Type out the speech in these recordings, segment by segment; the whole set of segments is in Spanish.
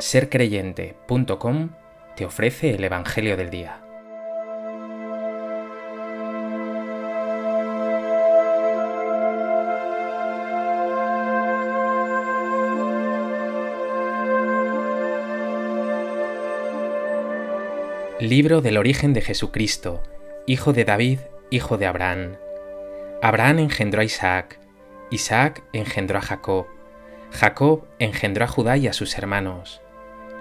sercreyente.com te ofrece el Evangelio del Día. Libro del origen de Jesucristo, hijo de David, hijo de Abraham. Abraham engendró a Isaac, Isaac engendró a Jacob, Jacob engendró a Judá y a sus hermanos.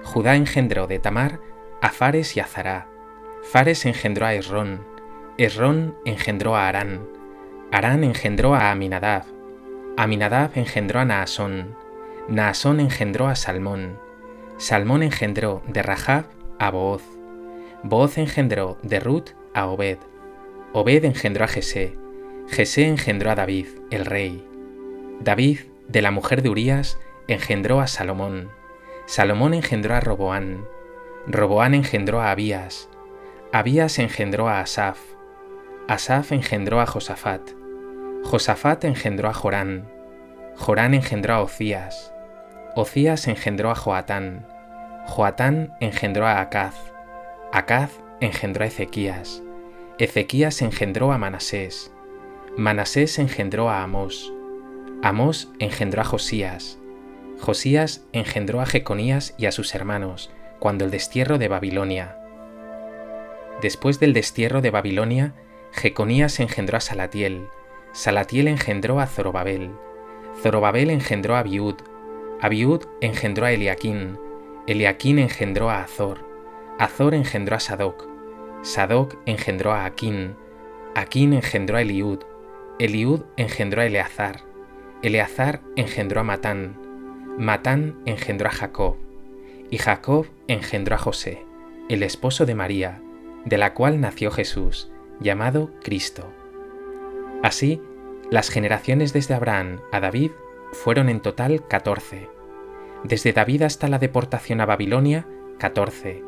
Judá engendró de Tamar a Fares y a Zará. Fares engendró a Esrón. Esrón engendró a Arán. Arán engendró a Aminadab. Aminadab engendró a Naasón. Naasón engendró a Salmón. Salmón engendró de Rahab a Booz. Booz engendró de Ruth a Obed. Obed engendró a Jesé. Jesé engendró a David, el rey. David, de la mujer de Urías, engendró a Salomón. Salomón engendró a Roboán. Roboán engendró a Abías. Abías engendró a Asaf. Asaf engendró a Josafat. Josafat engendró a Jorán. Jorán engendró a Ocías. Ocías engendró a Joatán. Joatán engendró a Acaz. Acaz engendró a Ezequías. Ezequías engendró a Manasés. Manasés engendró a Amós. Amós engendró a Josías. Josías engendró a Jeconías y a sus hermanos cuando el destierro de Babilonia. Después del destierro de Babilonia, Jeconías engendró a Salatiel, Salatiel engendró a Zorobabel, Zorobabel engendró a Abiud, Abiud engendró a Eliaquín, Eliaquín engendró a Azor, Azor engendró a Sadoc, Sadoc engendró a Aquín, Aquín engendró a Eliud, Eliud engendró a Eleazar, Eleazar engendró a Matán, Matán engendró a Jacob, y Jacob engendró a José, el esposo de María, de la cual nació Jesús, llamado Cristo. Así, las generaciones desde Abraham a David fueron en total 14. Desde David hasta la deportación a Babilonia, 14.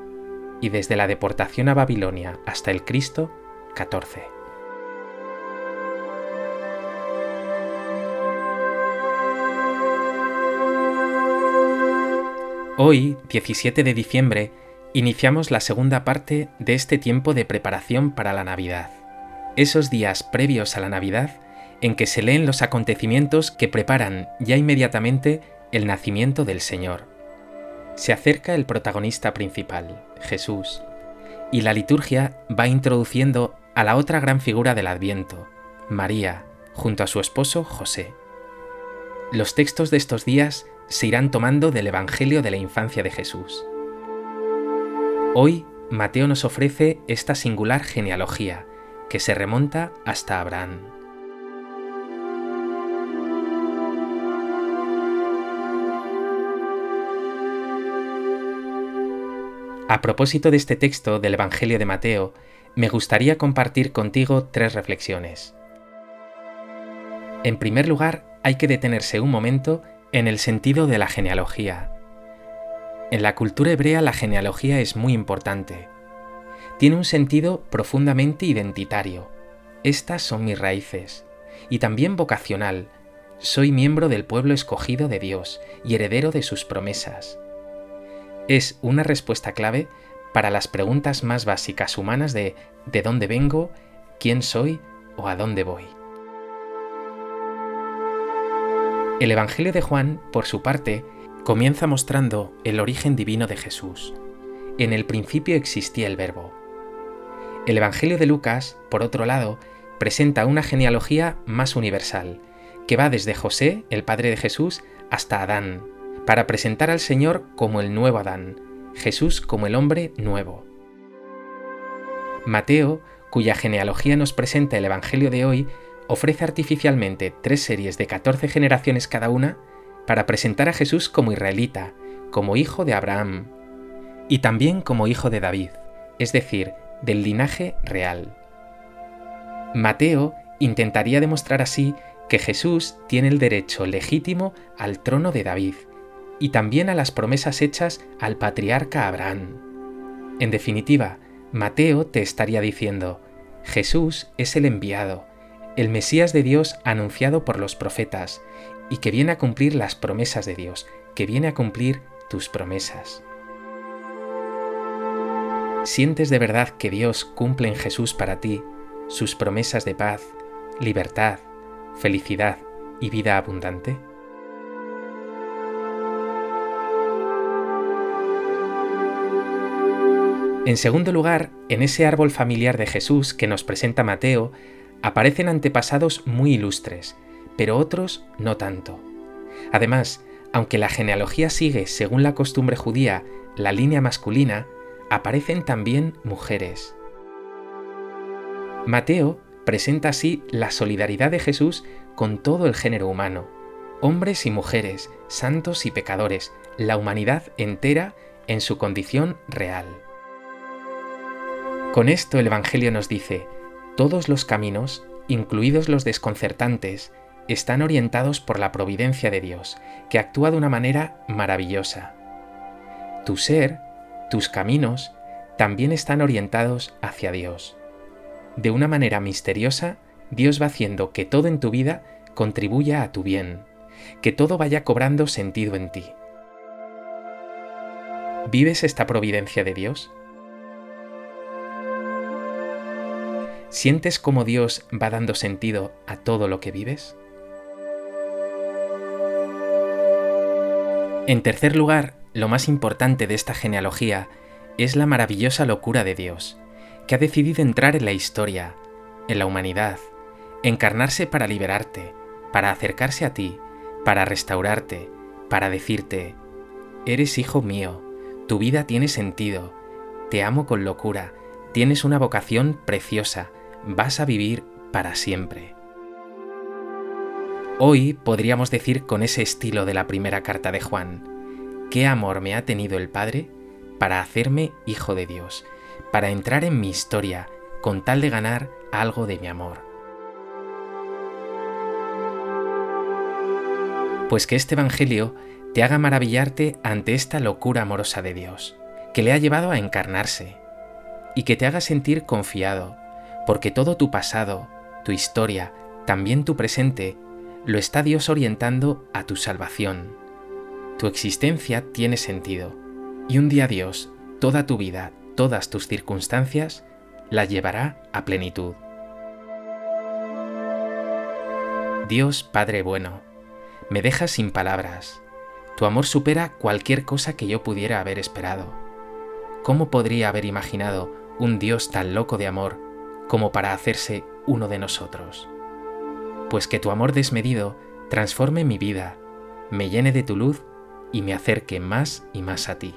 Y desde la deportación a Babilonia hasta el Cristo, 14. Hoy, 17 de diciembre, iniciamos la segunda parte de este tiempo de preparación para la Navidad. Esos días previos a la Navidad en que se leen los acontecimientos que preparan ya inmediatamente el nacimiento del Señor. Se acerca el protagonista principal, Jesús, y la liturgia va introduciendo a la otra gran figura del Adviento, María, junto a su esposo José. Los textos de estos días se irán tomando del Evangelio de la infancia de Jesús. Hoy, Mateo nos ofrece esta singular genealogía que se remonta hasta Abraham. A propósito de este texto del Evangelio de Mateo, me gustaría compartir contigo tres reflexiones. En primer lugar, hay que detenerse un momento en el sentido de la genealogía. En la cultura hebrea la genealogía es muy importante. Tiene un sentido profundamente identitario. Estas son mis raíces. Y también vocacional. Soy miembro del pueblo escogido de Dios y heredero de sus promesas. Es una respuesta clave para las preguntas más básicas humanas de ¿de dónde vengo? ¿quién soy? o ¿a dónde voy? El Evangelio de Juan, por su parte, comienza mostrando el origen divino de Jesús. En el principio existía el Verbo. El Evangelio de Lucas, por otro lado, presenta una genealogía más universal, que va desde José, el padre de Jesús, hasta Adán, para presentar al Señor como el nuevo Adán, Jesús como el hombre nuevo. Mateo, cuya genealogía nos presenta el Evangelio de hoy, ofrece artificialmente tres series de 14 generaciones cada una para presentar a Jesús como israelita, como hijo de Abraham y también como hijo de David, es decir, del linaje real. Mateo intentaría demostrar así que Jesús tiene el derecho legítimo al trono de David y también a las promesas hechas al patriarca Abraham. En definitiva, Mateo te estaría diciendo, Jesús es el enviado, el Mesías de Dios anunciado por los profetas, y que viene a cumplir las promesas de Dios, que viene a cumplir tus promesas. ¿Sientes de verdad que Dios cumple en Jesús para ti sus promesas de paz, libertad, felicidad y vida abundante? En segundo lugar, en ese árbol familiar de Jesús que nos presenta Mateo, aparecen antepasados muy ilustres, pero otros no tanto. Además, aunque la genealogía sigue, según la costumbre judía, la línea masculina, aparecen también mujeres. Mateo presenta así la solidaridad de Jesús con todo el género humano, hombres y mujeres, santos y pecadores, la humanidad entera en su condición real. Con esto el Evangelio nos dice, todos los caminos, incluidos los desconcertantes, están orientados por la providencia de Dios, que actúa de una manera maravillosa. Tu ser, tus caminos, también están orientados hacia Dios. De una manera misteriosa, Dios va haciendo que todo en tu vida contribuya a tu bien, que todo vaya cobrando sentido en ti. ¿Vives esta providencia de Dios? ¿Sientes cómo Dios va dando sentido a todo lo que vives? En tercer lugar, lo más importante de esta genealogía es la maravillosa locura de Dios, que ha decidido entrar en la historia, en la humanidad, encarnarse para liberarte, para acercarse a ti, para restaurarte, para decirte, eres hijo mío, tu vida tiene sentido, te amo con locura, tienes una vocación preciosa, vas a vivir para siempre. Hoy podríamos decir con ese estilo de la primera carta de Juan, ¿qué amor me ha tenido el Padre para hacerme hijo de Dios, para entrar en mi historia con tal de ganar algo de mi amor? Pues que este Evangelio te haga maravillarte ante esta locura amorosa de Dios, que le ha llevado a encarnarse, y que te haga sentir confiado, porque todo tu pasado, tu historia, también tu presente, lo está Dios orientando a tu salvación. Tu existencia tiene sentido, y un día Dios, toda tu vida, todas tus circunstancias, la llevará a plenitud. Dios Padre bueno, me dejas sin palabras. Tu amor supera cualquier cosa que yo pudiera haber esperado. ¿Cómo podría haber imaginado un Dios tan loco de amor como para hacerse uno de nosotros. Pues que tu amor desmedido transforme mi vida, me llene de tu luz y me acerque más y más a ti.